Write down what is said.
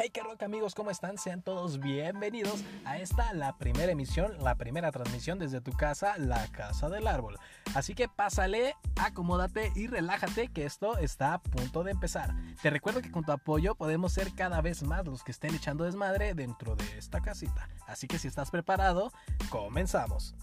Hey, qué rock amigos, ¿cómo están? Sean todos bienvenidos a esta, la primera emisión, la primera transmisión desde tu casa, la casa del árbol. Así que pásale, acomódate y relájate que esto está a punto de empezar. Te recuerdo que con tu apoyo podemos ser cada vez más los que estén echando desmadre dentro de esta casita. Así que si estás preparado, comenzamos.